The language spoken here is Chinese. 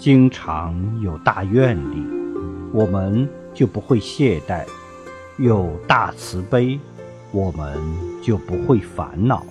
经常有大愿力我们就不会懈怠。有大慈悲我们就不会烦恼。